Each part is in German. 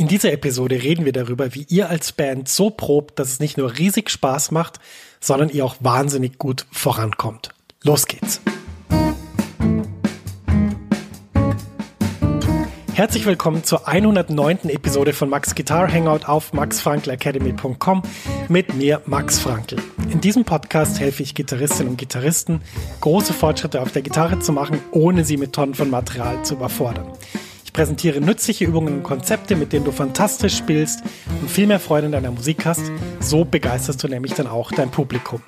In dieser Episode reden wir darüber, wie ihr als Band so probt, dass es nicht nur riesig Spaß macht, sondern ihr auch wahnsinnig gut vorankommt. Los geht's! Herzlich willkommen zur 109. Episode von Max Guitar Hangout auf maxfrankelacademy.com mit mir, Max Frankl. In diesem Podcast helfe ich Gitarristinnen und Gitarristen, große Fortschritte auf der Gitarre zu machen, ohne sie mit Tonnen von Material zu überfordern. Ich präsentiere nützliche Übungen und Konzepte, mit denen du fantastisch spielst und viel mehr Freude in deiner Musik hast. So begeisterst du nämlich dann auch dein Publikum.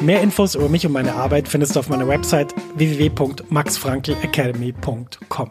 Mehr Infos über mich und meine Arbeit findest du auf meiner Website www.maxfrankelacademy.com.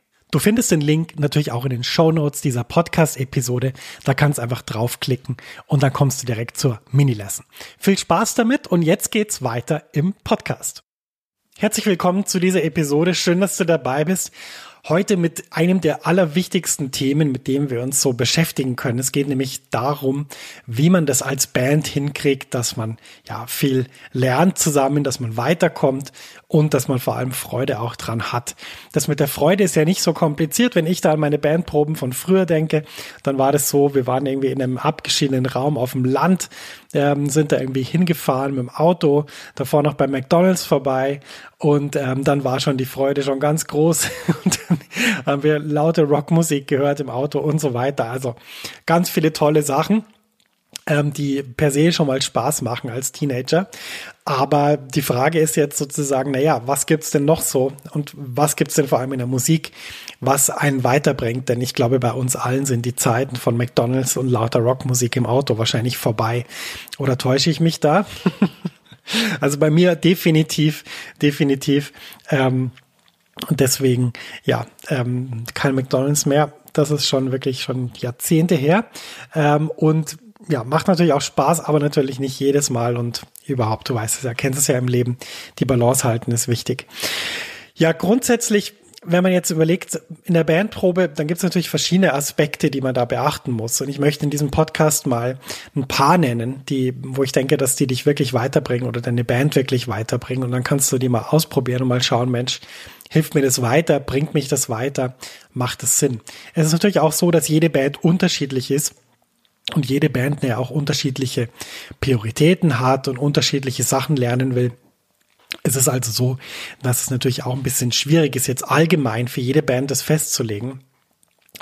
Du findest den Link natürlich auch in den Show Notes dieser Podcast-Episode. Da kannst du einfach draufklicken und dann kommst du direkt zur Mini-Lesson. Viel Spaß damit und jetzt geht's weiter im Podcast. Herzlich willkommen zu dieser Episode. Schön, dass du dabei bist. Heute mit einem der allerwichtigsten Themen, mit dem wir uns so beschäftigen können. Es geht nämlich darum, wie man das als Band hinkriegt, dass man ja viel lernt zusammen, dass man weiterkommt und dass man vor allem Freude auch dran hat. Das mit der Freude ist ja nicht so kompliziert. Wenn ich da an meine Bandproben von früher denke, dann war das so, wir waren irgendwie in einem abgeschiedenen Raum auf dem Land, ähm, sind da irgendwie hingefahren mit dem Auto, davor noch bei McDonalds vorbei und ähm, dann war schon die Freude schon ganz groß und dann haben wir laute Rockmusik gehört im Auto und so weiter. Also ganz viele tolle Sachen ähm, die per se schon mal Spaß machen als Teenager. Aber die Frage ist jetzt sozusagen, naja, was gibt's denn noch so und was gibt's denn vor allem in der Musik, was einen weiterbringt? Denn ich glaube, bei uns allen sind die Zeiten von McDonalds und lauter Rockmusik im Auto wahrscheinlich vorbei. Oder täusche ich mich da? also bei mir definitiv, definitiv. Ähm, und deswegen, ja, ähm, kein McDonalds mehr. Das ist schon wirklich schon Jahrzehnte her. Ähm, und ja, macht natürlich auch Spaß, aber natürlich nicht jedes Mal und überhaupt, du weißt es ja, kennst es ja im Leben, die Balance halten ist wichtig. Ja, grundsätzlich, wenn man jetzt überlegt, in der Bandprobe, dann gibt es natürlich verschiedene Aspekte, die man da beachten muss. Und ich möchte in diesem Podcast mal ein paar nennen, die, wo ich denke, dass die dich wirklich weiterbringen oder deine Band wirklich weiterbringen. Und dann kannst du die mal ausprobieren und mal schauen, Mensch, hilft mir das weiter, bringt mich das weiter, macht es Sinn. Es ist natürlich auch so, dass jede Band unterschiedlich ist und jede Band ja auch unterschiedliche Prioritäten hat und unterschiedliche Sachen lernen will. Es ist also so, dass es natürlich auch ein bisschen schwierig ist, jetzt allgemein für jede Band das festzulegen.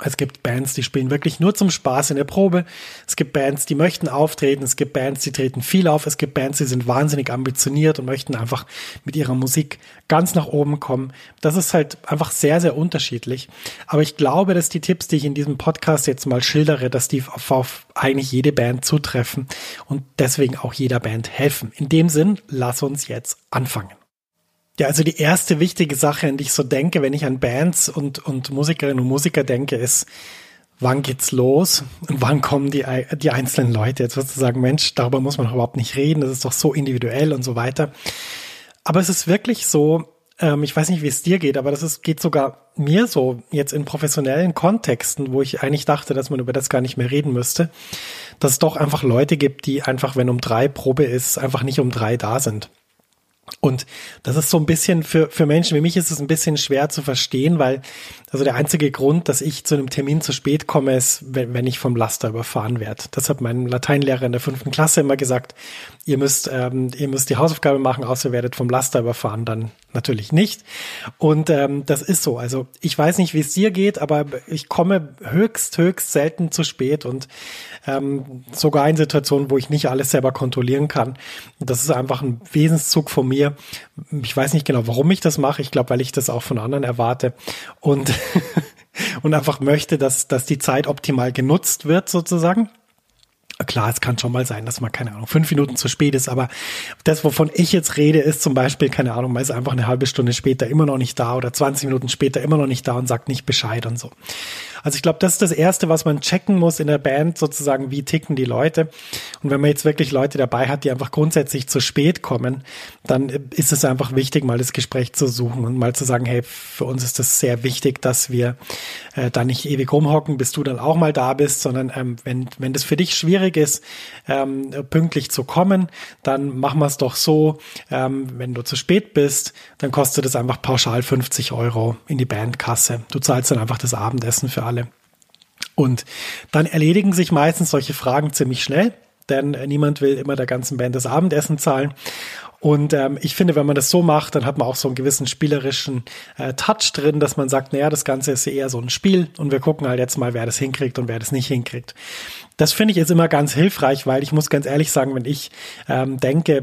Es gibt Bands, die spielen wirklich nur zum Spaß in der Probe. Es gibt Bands, die möchten auftreten. Es gibt Bands, die treten viel auf. Es gibt Bands, die sind wahnsinnig ambitioniert und möchten einfach mit ihrer Musik ganz nach oben kommen. Das ist halt einfach sehr, sehr unterschiedlich. Aber ich glaube, dass die Tipps, die ich in diesem Podcast jetzt mal schildere, dass die auf, eigentlich jede Band zutreffen und deswegen auch jeder Band helfen. In dem Sinn, lass uns jetzt anfangen. Ja, also die erste wichtige Sache, an die ich so denke, wenn ich an Bands und, und Musikerinnen und Musiker denke, ist, wann geht's los und wann kommen die, die einzelnen Leute? Jetzt wirst du sagen, Mensch, darüber muss man überhaupt nicht reden, das ist doch so individuell und so weiter. Aber es ist wirklich so, ähm, ich weiß nicht, wie es dir geht, aber das ist, geht sogar mir so jetzt in professionellen Kontexten, wo ich eigentlich dachte, dass man über das gar nicht mehr reden müsste, dass es doch einfach Leute gibt, die einfach, wenn um drei Probe ist, einfach nicht um drei da sind. Und das ist so ein bisschen für, für Menschen wie mich ist es ein bisschen schwer zu verstehen, weil also der einzige Grund, dass ich zu einem Termin zu spät komme, ist, wenn, wenn ich vom Laster überfahren werde. Das hat mein Lateinlehrer in der fünften Klasse immer gesagt. Ihr müsst, ähm, ihr müsst die Hausaufgabe machen, außer ihr werdet vom Laster überfahren, dann natürlich nicht. Und ähm, das ist so. Also ich weiß nicht, wie es dir geht, aber ich komme höchst, höchst selten zu spät und ähm, sogar in Situationen, wo ich nicht alles selber kontrollieren kann. Das ist einfach ein Wesenszug von mir. Ich weiß nicht genau, warum ich das mache. Ich glaube, weil ich das auch von anderen erwarte und und einfach möchte, dass dass die Zeit optimal genutzt wird sozusagen. Klar, es kann schon mal sein, dass man, keine Ahnung, fünf Minuten zu spät ist, aber das, wovon ich jetzt rede, ist zum Beispiel, keine Ahnung, man ist einfach eine halbe Stunde später immer noch nicht da oder 20 Minuten später immer noch nicht da und sagt nicht Bescheid und so. Also ich glaube, das ist das Erste, was man checken muss in der Band, sozusagen, wie ticken die Leute. Und wenn man jetzt wirklich Leute dabei hat, die einfach grundsätzlich zu spät kommen, dann ist es einfach wichtig, mal das Gespräch zu suchen und mal zu sagen, hey, für uns ist das sehr wichtig, dass wir äh, da nicht ewig rumhocken, bis du dann auch mal da bist, sondern ähm, wenn, wenn das für dich schwierig ist, ähm, pünktlich zu kommen, dann machen wir es doch so, ähm, wenn du zu spät bist, dann kostet es einfach pauschal 50 Euro in die Bandkasse. Du zahlst dann einfach das Abendessen für alle. Und dann erledigen sich meistens solche Fragen ziemlich schnell, denn niemand will immer der ganzen Band das Abendessen zahlen. Und ähm, ich finde, wenn man das so macht, dann hat man auch so einen gewissen spielerischen äh, Touch drin, dass man sagt, naja, das Ganze ist eher so ein Spiel und wir gucken halt jetzt mal, wer das hinkriegt und wer das nicht hinkriegt. Das finde ich jetzt immer ganz hilfreich, weil ich muss ganz ehrlich sagen, wenn ich ähm, denke,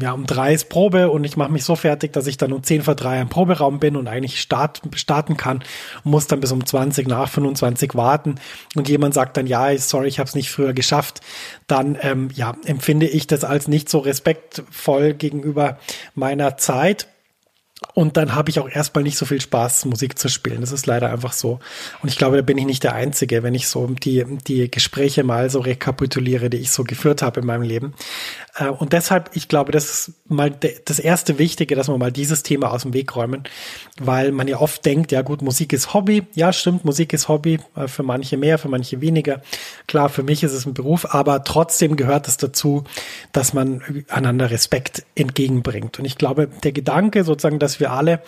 ja, um drei ist Probe und ich mache mich so fertig, dass ich dann um zehn vor drei im Proberaum bin und eigentlich start, starten kann, muss dann bis um 20 nach 25 warten. Und jemand sagt dann, ja, sorry, ich habe es nicht früher geschafft, dann ähm, ja, empfinde ich das als nicht so respektvoll gegenüber meiner Zeit und dann habe ich auch erstmal nicht so viel Spaß, Musik zu spielen. Das ist leider einfach so. Und ich glaube, da bin ich nicht der Einzige, wenn ich so die, die Gespräche mal so rekapituliere, die ich so geführt habe in meinem Leben. Äh, und deshalb, ich glaube, das ist mal das erste Wichtige, dass wir mal dieses Thema aus dem Weg räumen, weil man ja oft denkt, ja gut, Musik ist Hobby. Ja, stimmt, Musik ist Hobby. Äh, für manche mehr, für manche weniger. Klar, für mich ist es ein Beruf, aber trotzdem gehört es dazu, dass man einander Respekt entgegenbringt. Und ich glaube, der Gedanke sozusagen, dass wir alle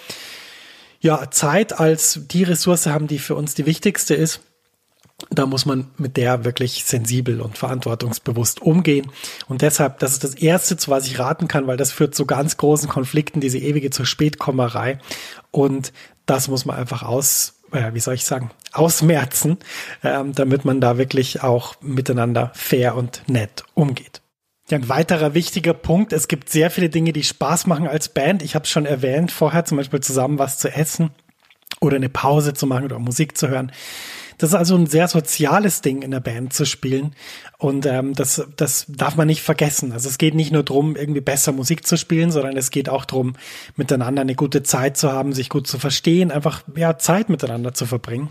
ja Zeit als die Ressource haben, die für uns die wichtigste ist, da muss man mit der wirklich sensibel und verantwortungsbewusst umgehen. Und deshalb, das ist das Erste, zu was ich raten kann, weil das führt zu ganz großen Konflikten, diese ewige zur Spätkommerei. Und das muss man einfach aus, äh, wie soll ich sagen, ausmerzen, ähm, damit man da wirklich auch miteinander fair und nett umgeht. Ja, ein weiterer wichtiger Punkt, es gibt sehr viele Dinge, die Spaß machen als Band. Ich habe es schon erwähnt vorher, zum Beispiel zusammen was zu essen oder eine Pause zu machen oder Musik zu hören. Das ist also ein sehr soziales Ding in der Band zu spielen. Und ähm, das, das darf man nicht vergessen. Also es geht nicht nur darum, irgendwie besser Musik zu spielen, sondern es geht auch darum, miteinander eine gute Zeit zu haben, sich gut zu verstehen, einfach ja, Zeit miteinander zu verbringen.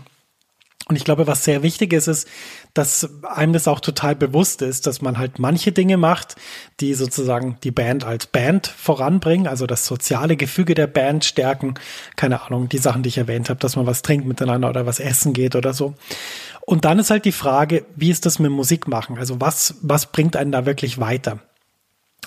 Und ich glaube, was sehr wichtig ist, ist, dass einem das auch total bewusst ist, dass man halt manche Dinge macht, die sozusagen die Band als Band voranbringen, also das soziale Gefüge der Band stärken. Keine Ahnung, die Sachen, die ich erwähnt habe, dass man was trinkt miteinander oder was essen geht oder so. Und dann ist halt die Frage, wie ist das mit Musik machen? Also was, was bringt einen da wirklich weiter?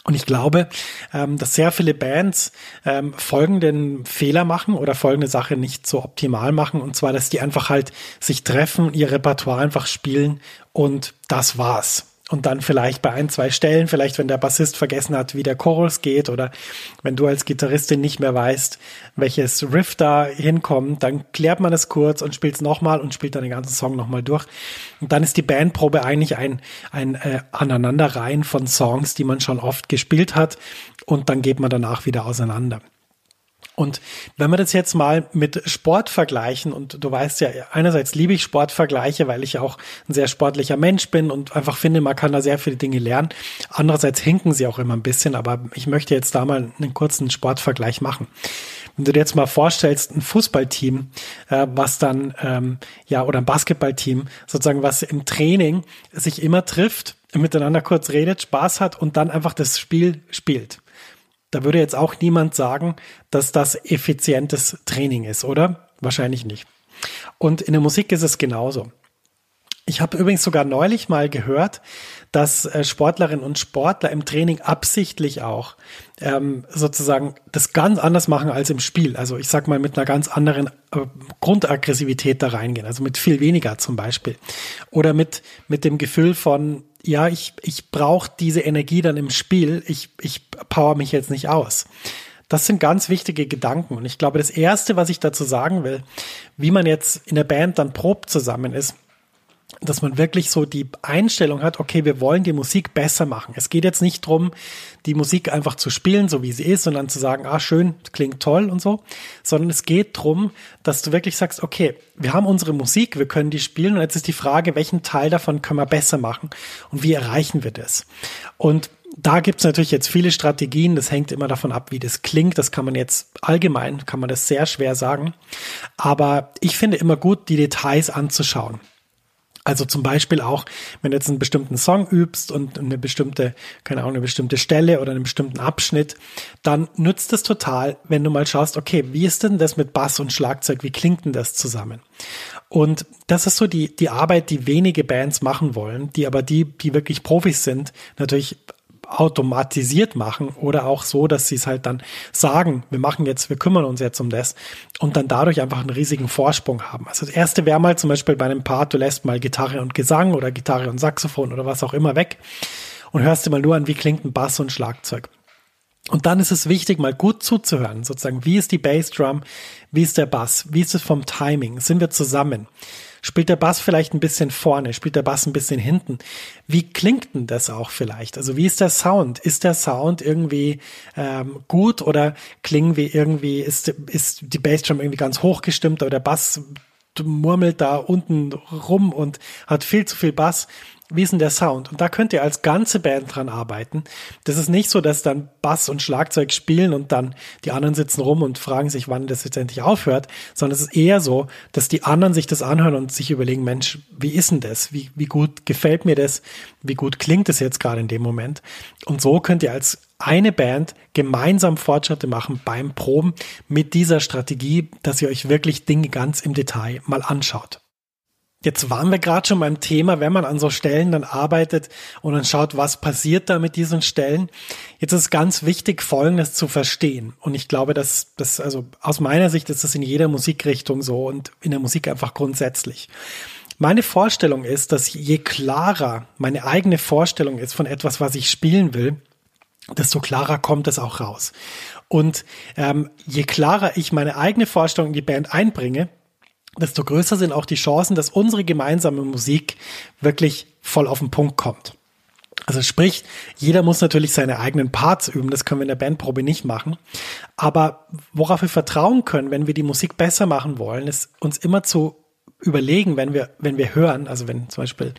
Und ich glaube, ähm, dass sehr viele Bands ähm, folgenden Fehler machen oder folgende Sache nicht so optimal machen. Und zwar, dass die einfach halt sich treffen, ihr Repertoire einfach spielen und das war's und dann vielleicht bei ein, zwei Stellen, vielleicht wenn der Bassist vergessen hat, wie der Chorus geht oder wenn du als Gitarristin nicht mehr weißt, welches Riff da hinkommt, dann klärt man es kurz und spielt es nochmal und spielt dann den ganzen Song nochmal durch. Und dann ist die Bandprobe eigentlich ein, ein äh, Aneinanderreihen von Songs, die man schon oft gespielt hat und dann geht man danach wieder auseinander. Und wenn wir das jetzt mal mit Sport vergleichen, und du weißt ja, einerseits liebe ich Sportvergleiche, weil ich auch ein sehr sportlicher Mensch bin und einfach finde, man kann da sehr viele Dinge lernen. Andererseits hinken sie auch immer ein bisschen, aber ich möchte jetzt da mal einen kurzen Sportvergleich machen. Wenn du dir jetzt mal vorstellst, ein Fußballteam, äh, was dann, ähm, ja, oder ein Basketballteam, sozusagen, was im Training sich immer trifft, miteinander kurz redet, Spaß hat und dann einfach das Spiel spielt. Da würde jetzt auch niemand sagen, dass das effizientes Training ist, oder? Wahrscheinlich nicht. Und in der Musik ist es genauso. Ich habe übrigens sogar neulich mal gehört, dass äh, Sportlerinnen und Sportler im Training absichtlich auch ähm, sozusagen das ganz anders machen als im Spiel. Also ich sag mal mit einer ganz anderen äh, Grundaggressivität da reingehen, also mit viel weniger zum Beispiel. Oder mit, mit dem Gefühl von, ja, ich, ich brauche diese Energie dann im Spiel, ich, ich power mich jetzt nicht aus. Das sind ganz wichtige Gedanken. Und ich glaube, das Erste, was ich dazu sagen will, wie man jetzt in der Band dann probt zusammen ist, dass man wirklich so die Einstellung hat, okay, wir wollen die Musik besser machen. Es geht jetzt nicht drum, die Musik einfach zu spielen, so wie sie ist, sondern zu sagen, ah, schön, klingt toll und so, sondern es geht drum, dass du wirklich sagst, okay, wir haben unsere Musik, wir können die spielen und jetzt ist die Frage, welchen Teil davon können wir besser machen und wie erreichen wir das? Und da gibt's natürlich jetzt viele Strategien. Das hängt immer davon ab, wie das klingt. Das kann man jetzt allgemein, kann man das sehr schwer sagen. Aber ich finde immer gut, die Details anzuschauen. Also zum Beispiel auch, wenn du jetzt einen bestimmten Song übst und eine bestimmte, keine Ahnung, eine bestimmte Stelle oder einen bestimmten Abschnitt, dann nützt es total, wenn du mal schaust, okay, wie ist denn das mit Bass und Schlagzeug? Wie klingt denn das zusammen? Und das ist so die, die Arbeit, die wenige Bands machen wollen, die aber die, die wirklich Profis sind, natürlich automatisiert machen oder auch so, dass sie es halt dann sagen, wir machen jetzt, wir kümmern uns jetzt um das und dann dadurch einfach einen riesigen Vorsprung haben. Also das erste wäre mal zum Beispiel bei einem Part, du lässt mal Gitarre und Gesang oder Gitarre und Saxophon oder was auch immer weg und hörst dir mal nur an, wie klingt ein Bass und Schlagzeug. Und dann ist es wichtig, mal gut zuzuhören, sozusagen, wie ist die Bassdrum, wie ist der Bass, wie ist es vom Timing, sind wir zusammen? Spielt der Bass vielleicht ein bisschen vorne? Spielt der Bass ein bisschen hinten? Wie klingt denn das auch vielleicht? Also wie ist der Sound? Ist der Sound irgendwie ähm, gut oder klingen wir irgendwie, ist, ist die Bassdrum irgendwie ganz hochgestimmt oder der Bass murmelt da unten rum und hat viel zu viel Bass? Wie ist denn der Sound? Und da könnt ihr als ganze Band dran arbeiten. Das ist nicht so, dass dann Bass und Schlagzeug spielen und dann die anderen sitzen rum und fragen sich, wann das jetzt endlich aufhört, sondern es ist eher so, dass die anderen sich das anhören und sich überlegen, Mensch, wie ist denn das? Wie, wie gut gefällt mir das? Wie gut klingt es jetzt gerade in dem Moment? Und so könnt ihr als eine Band gemeinsam Fortschritte machen beim Proben mit dieser Strategie, dass ihr euch wirklich Dinge ganz im Detail mal anschaut. Jetzt waren wir gerade schon beim Thema, wenn man an so Stellen dann arbeitet und dann schaut, was passiert da mit diesen Stellen. Jetzt ist ganz wichtig, Folgendes zu verstehen. Und ich glaube, dass das, also aus meiner Sicht ist das in jeder Musikrichtung so und in der Musik einfach grundsätzlich. Meine Vorstellung ist, dass je klarer meine eigene Vorstellung ist von etwas, was ich spielen will, desto klarer kommt es auch raus. Und ähm, je klarer ich meine eigene Vorstellung in die Band einbringe, desto größer sind auch die Chancen, dass unsere gemeinsame Musik wirklich voll auf den Punkt kommt. Also sprich, jeder muss natürlich seine eigenen Parts üben, das können wir in der Bandprobe nicht machen. Aber worauf wir vertrauen können, wenn wir die Musik besser machen wollen, ist uns immer zu überlegen, wenn wir, wenn wir hören, also wenn zum Beispiel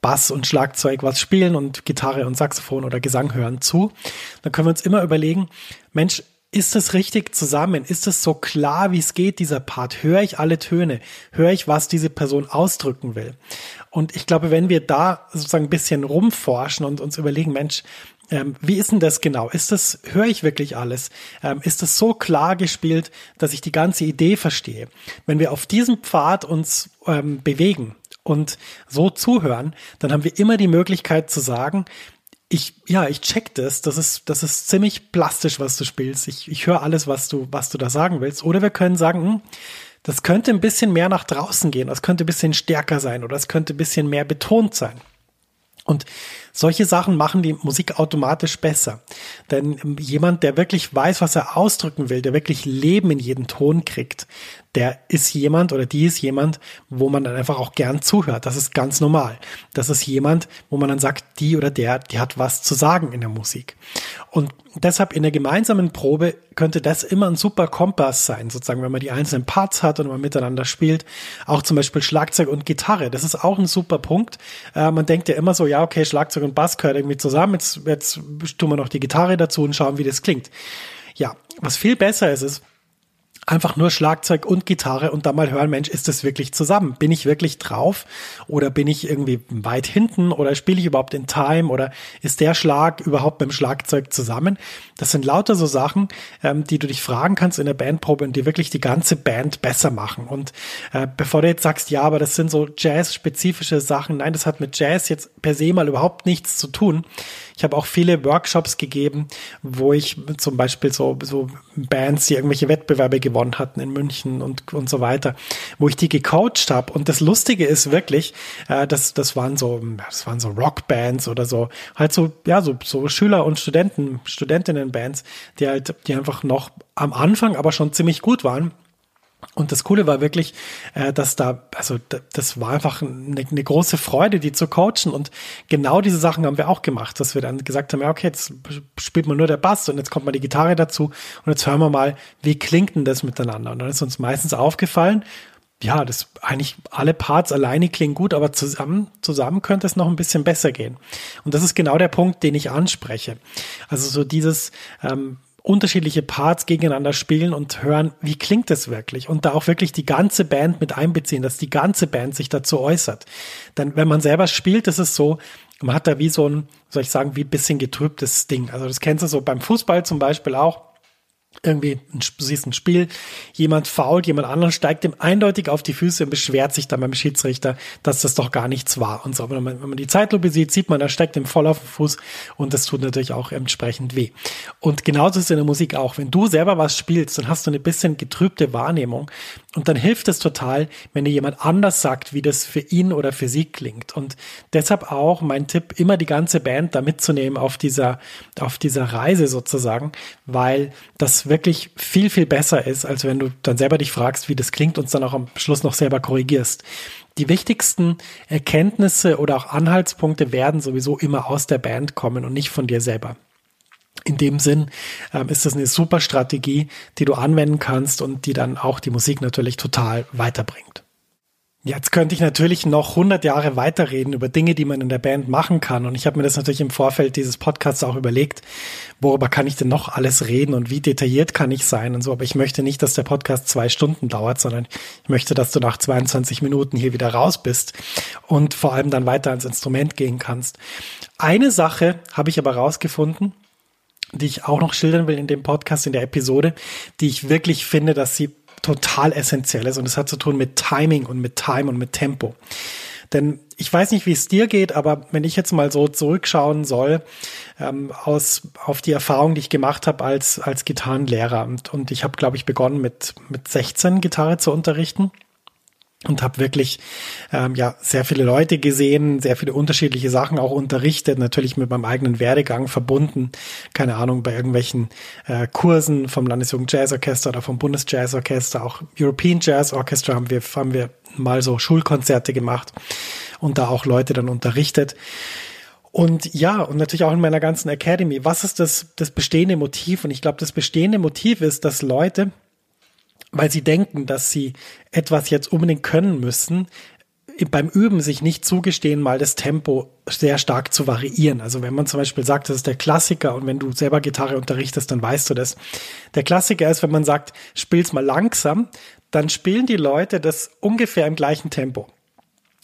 Bass und Schlagzeug was spielen und Gitarre und Saxophon oder Gesang hören zu, dann können wir uns immer überlegen, Mensch, ist es richtig zusammen? Ist es so klar, wie es geht, dieser Part? Höre ich alle Töne? Höre ich, was diese Person ausdrücken will? Und ich glaube, wenn wir da sozusagen ein bisschen rumforschen und uns überlegen, Mensch, ähm, wie ist denn das genau? Ist das, höre ich wirklich alles? Ähm, ist das so klar gespielt, dass ich die ganze Idee verstehe? Wenn wir auf diesem Pfad uns ähm, bewegen und so zuhören, dann haben wir immer die Möglichkeit zu sagen, ich, ja, ich check das. Das ist, das ist ziemlich plastisch, was du spielst. Ich, ich höre alles, was du, was du da sagen willst. Oder wir können sagen, hm, das könnte ein bisschen mehr nach draußen gehen. Das könnte ein bisschen stärker sein oder es könnte ein bisschen mehr betont sein. Und solche Sachen machen die Musik automatisch besser. Denn jemand, der wirklich weiß, was er ausdrücken will, der wirklich Leben in jeden Ton kriegt, der ist jemand oder die ist jemand, wo man dann einfach auch gern zuhört. Das ist ganz normal. Das ist jemand, wo man dann sagt, die oder der, die hat was zu sagen in der Musik. Und deshalb in der gemeinsamen Probe könnte das immer ein super Kompass sein, sozusagen, wenn man die einzelnen Parts hat und man miteinander spielt. Auch zum Beispiel Schlagzeug und Gitarre. Das ist auch ein super Punkt. Äh, man denkt ja immer so, ja, okay, Schlagzeug und Bass gehört irgendwie zusammen. Jetzt, jetzt tun wir noch die Gitarre dazu und schauen, wie das klingt. Ja, was viel besser ist, ist, einfach nur Schlagzeug und Gitarre und dann mal hören, Mensch, ist das wirklich zusammen? Bin ich wirklich drauf oder bin ich irgendwie weit hinten oder spiele ich überhaupt in Time oder ist der Schlag überhaupt mit dem Schlagzeug zusammen? Das sind lauter so Sachen, ähm, die du dich fragen kannst in der Bandprobe und die wirklich die ganze Band besser machen. Und äh, bevor du jetzt sagst, ja, aber das sind so Jazz-spezifische Sachen, nein, das hat mit Jazz jetzt per se mal überhaupt nichts zu tun. Ich habe auch viele Workshops gegeben, wo ich zum Beispiel so, so Bands, die irgendwelche Wettbewerbe gewonnen hatten in München und, und so weiter, wo ich die gecoacht habe. Und das Lustige ist wirklich, äh, das, das waren so, das waren so Rockbands oder so, halt so, ja, so, so Schüler und Studenten, Studentinnenbands, die halt, die einfach noch am Anfang aber schon ziemlich gut waren und das Coole war wirklich, äh, dass da, also das war einfach eine, eine, große Freude, die zu coachen. Und genau diese Sachen haben wir auch gemacht, dass wir dann gesagt haben, ja, okay, jetzt spielt man nur der Bass und jetzt kommt mal die Gitarre dazu und jetzt hören wir mal, wie klingt denn das miteinander? Und dann ist uns meistens aufgefallen, ja, das eigentlich alle Parts alleine klingen gut, aber zusammen, zusammen könnte es noch ein bisschen besser gehen. Und das ist genau der Punkt, den ich anspreche. Also so dieses, ähm, unterschiedliche Parts gegeneinander spielen und hören, wie klingt es wirklich und da auch wirklich die ganze Band mit einbeziehen, dass die ganze Band sich dazu äußert. Denn wenn man selber spielt, ist es so, man hat da wie so ein, soll ich sagen, wie ein bisschen getrübtes Ding. Also das kennst du so beim Fußball zum Beispiel auch irgendwie, du siehst ein Spiel, jemand fault, jemand anderen steigt ihm eindeutig auf die Füße und beschwert sich dann beim Schiedsrichter, dass das doch gar nichts war und so. Wenn man, wenn man die Zeitlupe sieht, sieht man, er steckt ihm voll auf den Fuß und das tut natürlich auch entsprechend weh. Und genauso ist es in der Musik auch. Wenn du selber was spielst, dann hast du eine bisschen getrübte Wahrnehmung und dann hilft es total, wenn dir jemand anders sagt, wie das für ihn oder für sie klingt. Und deshalb auch mein Tipp, immer die ganze Band da mitzunehmen auf dieser, auf dieser Reise sozusagen, weil das wirklich viel, viel besser ist, als wenn du dann selber dich fragst, wie das klingt und dann auch am Schluss noch selber korrigierst. Die wichtigsten Erkenntnisse oder auch Anhaltspunkte werden sowieso immer aus der Band kommen und nicht von dir selber. In dem Sinn ähm, ist das eine super Strategie, die du anwenden kannst und die dann auch die Musik natürlich total weiterbringt. Jetzt könnte ich natürlich noch 100 Jahre weiterreden über Dinge, die man in der Band machen kann. Und ich habe mir das natürlich im Vorfeld dieses Podcasts auch überlegt, worüber kann ich denn noch alles reden und wie detailliert kann ich sein und so. Aber ich möchte nicht, dass der Podcast zwei Stunden dauert, sondern ich möchte, dass du nach 22 Minuten hier wieder raus bist und vor allem dann weiter ans Instrument gehen kannst. Eine Sache habe ich aber rausgefunden, die ich auch noch schildern will in dem Podcast, in der Episode, die ich wirklich finde, dass sie total essentiell ist. Und es hat zu tun mit Timing und mit Time und mit Tempo. Denn ich weiß nicht, wie es dir geht, aber wenn ich jetzt mal so zurückschauen soll ähm, aus auf die Erfahrung, die ich gemacht habe als als Gitarrenlehrer und, und ich habe, glaube ich, begonnen mit mit 16 Gitarre zu unterrichten und habe wirklich ähm, ja sehr viele Leute gesehen, sehr viele unterschiedliche Sachen auch unterrichtet, natürlich mit meinem eigenen Werdegang verbunden, keine Ahnung, bei irgendwelchen äh, Kursen vom Landesjugend Jazzorchester oder vom Bundesjazzorchester, auch European Jazz Orchestra haben wir, haben wir mal so Schulkonzerte gemacht und da auch Leute dann unterrichtet. Und ja, und natürlich auch in meiner ganzen Academy. Was ist das, das bestehende Motiv? Und ich glaube, das bestehende Motiv ist, dass Leute weil sie denken, dass sie etwas jetzt unbedingt können müssen, beim Üben sich nicht zugestehen, mal das Tempo sehr stark zu variieren. Also wenn man zum Beispiel sagt, das ist der Klassiker und wenn du selber Gitarre unterrichtest, dann weißt du das. Der Klassiker ist, wenn man sagt, spiel's mal langsam, dann spielen die Leute das ungefähr im gleichen Tempo.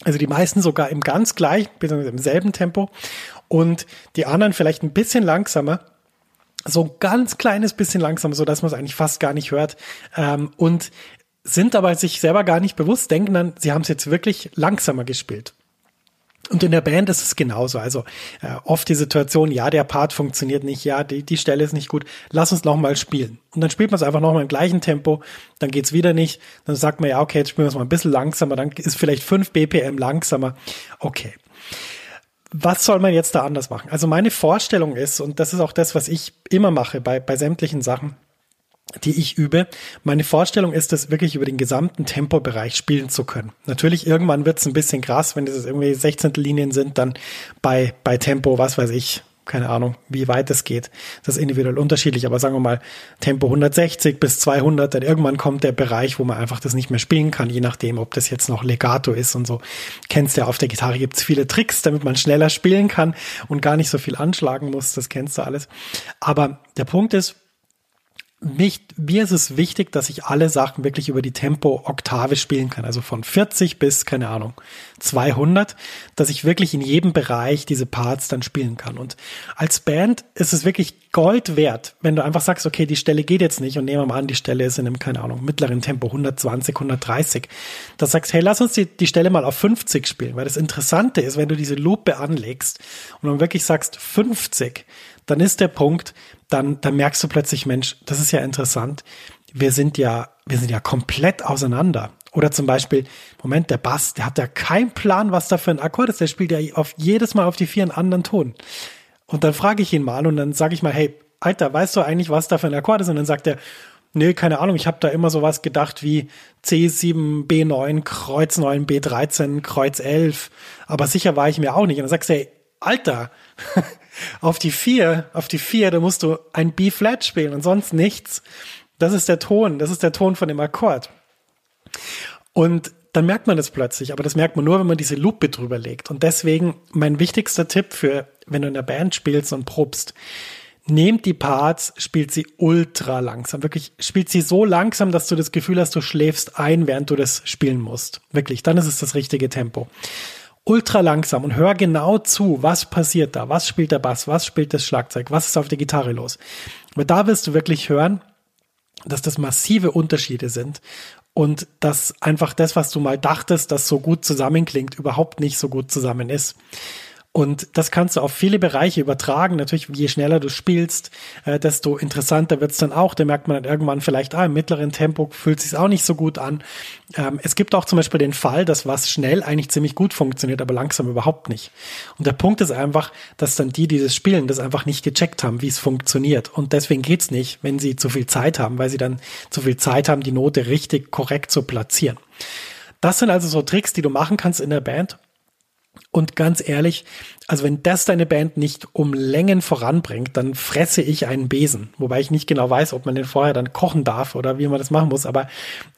Also die meisten sogar im ganz gleichen, beziehungsweise im selben Tempo und die anderen vielleicht ein bisschen langsamer so ein ganz kleines bisschen langsam, so dass man es eigentlich fast gar nicht hört. Ähm, und sind aber sich selber gar nicht bewusst, denken dann, sie haben es jetzt wirklich langsamer gespielt. Und in der Band ist es genauso. Also äh, oft die Situation, ja, der Part funktioniert nicht, ja, die, die Stelle ist nicht gut, lass uns nochmal spielen. Und dann spielt man es einfach nochmal im gleichen Tempo, dann geht's wieder nicht, dann sagt man, ja, okay, jetzt spielen wir es mal ein bisschen langsamer, dann ist vielleicht 5 BPM langsamer. Okay was soll man jetzt da anders machen? Also meine Vorstellung ist, und das ist auch das, was ich immer mache bei, bei sämtlichen Sachen, die ich übe. Meine Vorstellung ist es, wirklich über den gesamten Tempobereich spielen zu können. Natürlich, irgendwann wird es ein bisschen krass, wenn das irgendwie 16. Linien sind, dann bei, bei Tempo, was weiß ich, keine Ahnung, wie weit es geht. Das ist individuell unterschiedlich, aber sagen wir mal Tempo 160 bis 200, dann irgendwann kommt der Bereich, wo man einfach das nicht mehr spielen kann, je nachdem, ob das jetzt noch Legato ist und so. Kennst du ja, auf der Gitarre gibt's viele Tricks, damit man schneller spielen kann und gar nicht so viel anschlagen muss, das kennst du alles. Aber der Punkt ist, mich, mir ist es wichtig, dass ich alle Sachen wirklich über die Tempo-Oktave spielen kann. Also von 40 bis, keine Ahnung, 200, dass ich wirklich in jedem Bereich diese Parts dann spielen kann. Und als Band ist es wirklich Gold wert, wenn du einfach sagst, okay, die Stelle geht jetzt nicht und nehmen wir mal an, die Stelle ist in einem, keine Ahnung, mittleren Tempo, 120, 130. Da sagst, hey, lass uns die, die Stelle mal auf 50 spielen, weil das Interessante ist, wenn du diese Lupe anlegst und dann wirklich sagst 50, dann ist der Punkt, dann, dann merkst du plötzlich, Mensch, das ist ja interessant. Wir sind ja, wir sind ja komplett auseinander. Oder zum Beispiel, Moment, der Bass, der hat ja keinen Plan, was da für ein Akkord ist. Der spielt ja auf jedes Mal auf die vier einen anderen Ton. Und dann frage ich ihn mal und dann sage ich mal, hey, Alter, weißt du eigentlich, was da für ein Akkord ist? Und dann sagt er, nee, keine Ahnung, ich habe da immer sowas gedacht wie C7, B9, Kreuz 9, B13, Kreuz 11. Aber sicher war ich mir auch nicht. Und dann sagst du, hey, Alter, auf die vier, auf die vier, da musst du ein B-Flat spielen und sonst nichts. Das ist der Ton, das ist der Ton von dem Akkord. Und dann merkt man das plötzlich, aber das merkt man nur, wenn man diese Lupe drüber legt. Und deswegen mein wichtigster Tipp für, wenn du in der Band spielst und probst, nehmt die Parts, spielt sie ultra langsam. Wirklich, spielt sie so langsam, dass du das Gefühl hast, du schläfst ein, während du das spielen musst. Wirklich, dann ist es das richtige Tempo ultra langsam und hör genau zu, was passiert da, was spielt der Bass, was spielt das Schlagzeug, was ist auf der Gitarre los. Aber da wirst du wirklich hören, dass das massive Unterschiede sind und dass einfach das, was du mal dachtest, das so gut zusammenklingt, überhaupt nicht so gut zusammen ist. Und das kannst du auf viele Bereiche übertragen. Natürlich, je schneller du spielst, äh, desto interessanter wird's dann auch. Da merkt man dann irgendwann vielleicht, ah, im mittleren Tempo fühlt sich auch nicht so gut an. Ähm, es gibt auch zum Beispiel den Fall, dass was schnell eigentlich ziemlich gut funktioniert, aber langsam überhaupt nicht. Und der Punkt ist einfach, dass dann die, die das spielen, das einfach nicht gecheckt haben, wie es funktioniert. Und deswegen geht's nicht, wenn sie zu viel Zeit haben, weil sie dann zu viel Zeit haben, die Note richtig korrekt zu platzieren. Das sind also so Tricks, die du machen kannst in der Band und ganz ehrlich, also wenn das deine Band nicht um Längen voranbringt, dann fresse ich einen Besen. Wobei ich nicht genau weiß, ob man den vorher dann kochen darf oder wie man das machen muss. Aber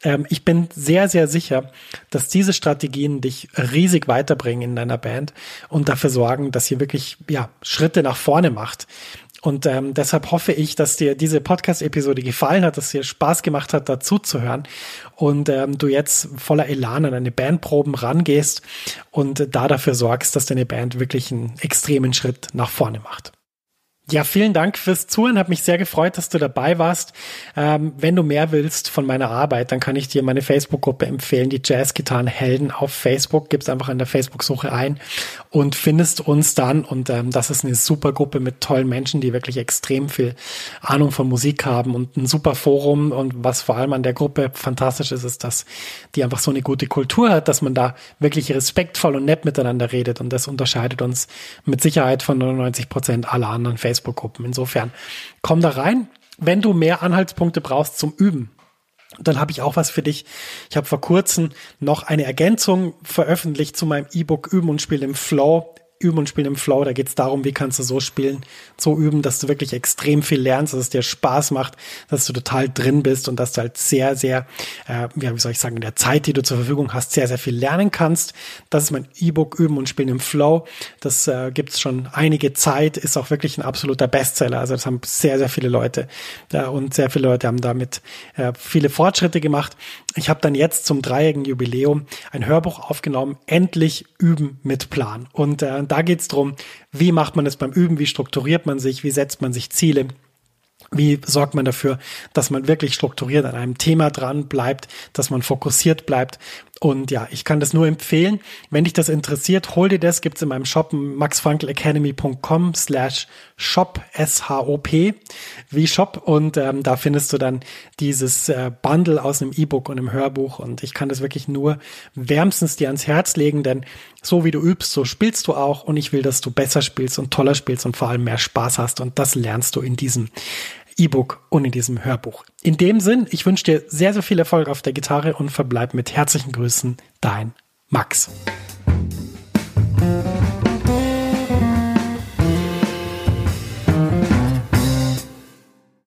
ähm, ich bin sehr, sehr sicher, dass diese Strategien dich riesig weiterbringen in deiner Band und dafür sorgen, dass ihr wirklich ja, Schritte nach vorne macht. Und ähm, deshalb hoffe ich, dass dir diese Podcast-Episode gefallen hat, dass dir Spaß gemacht hat, dazu zu hören und ähm, du jetzt voller Elan an deine Bandproben rangehst und da dafür sorgst, dass deine Band wirklich einen extremen Schritt nach vorne macht. Ja, vielen Dank fürs Zuhören. Hat mich sehr gefreut, dass du dabei warst. Ähm, wenn du mehr willst von meiner Arbeit, dann kann ich dir meine Facebook-Gruppe empfehlen, die Jazzgitarren-Helden auf Facebook. Gibst einfach in der Facebook-Suche ein und findest uns dann. Und ähm, das ist eine super Gruppe mit tollen Menschen, die wirklich extrem viel Ahnung von Musik haben und ein super Forum. Und was vor allem an der Gruppe fantastisch ist, ist, dass die einfach so eine gute Kultur hat, dass man da wirklich respektvoll und nett miteinander redet. Und das unterscheidet uns mit Sicherheit von 99 Prozent aller anderen Facebook Facebook-Gruppen. Insofern komm da rein. Wenn du mehr Anhaltspunkte brauchst zum Üben, dann habe ich auch was für dich. Ich habe vor kurzem noch eine Ergänzung veröffentlicht zu meinem E-Book Üben und Spielen im Flow. Üben und Spielen im Flow. Da geht es darum, wie kannst du so spielen, so üben, dass du wirklich extrem viel lernst, dass es dir Spaß macht, dass du total drin bist und dass du halt sehr, sehr, äh, wie soll ich sagen, in der Zeit, die du zur Verfügung hast, sehr, sehr viel lernen kannst. Das ist mein E-Book Üben und Spielen im Flow. Das äh, gibt es schon einige Zeit, ist auch wirklich ein absoluter Bestseller. Also das haben sehr, sehr viele Leute ja, und sehr viele Leute haben damit äh, viele Fortschritte gemacht. Ich habe dann jetzt zum dreijährigen Jubiläum ein Hörbuch aufgenommen, endlich üben mit Plan. Und äh, da geht es darum, wie macht man es beim Üben, wie strukturiert man sich, wie setzt man sich Ziele. Wie sorgt man dafür, dass man wirklich strukturiert an einem Thema dran bleibt, dass man fokussiert bleibt und ja, ich kann das nur empfehlen. Wenn dich das interessiert, hol dir das. Gibt's in meinem Shop maxfrankelacademy.com slash shop, S-H-O-P, wie Shop. Und ähm, da findest du dann dieses äh, Bundle aus einem E-Book und einem Hörbuch. Und ich kann das wirklich nur wärmstens dir ans Herz legen, denn so wie du übst, so spielst du auch. Und ich will, dass du besser spielst und toller spielst und vor allem mehr Spaß hast. Und das lernst du in diesem E-Book und in diesem Hörbuch. In dem Sinn, ich wünsche dir sehr, sehr viel Erfolg auf der Gitarre und verbleib mit herzlichen Grüßen, dein Max.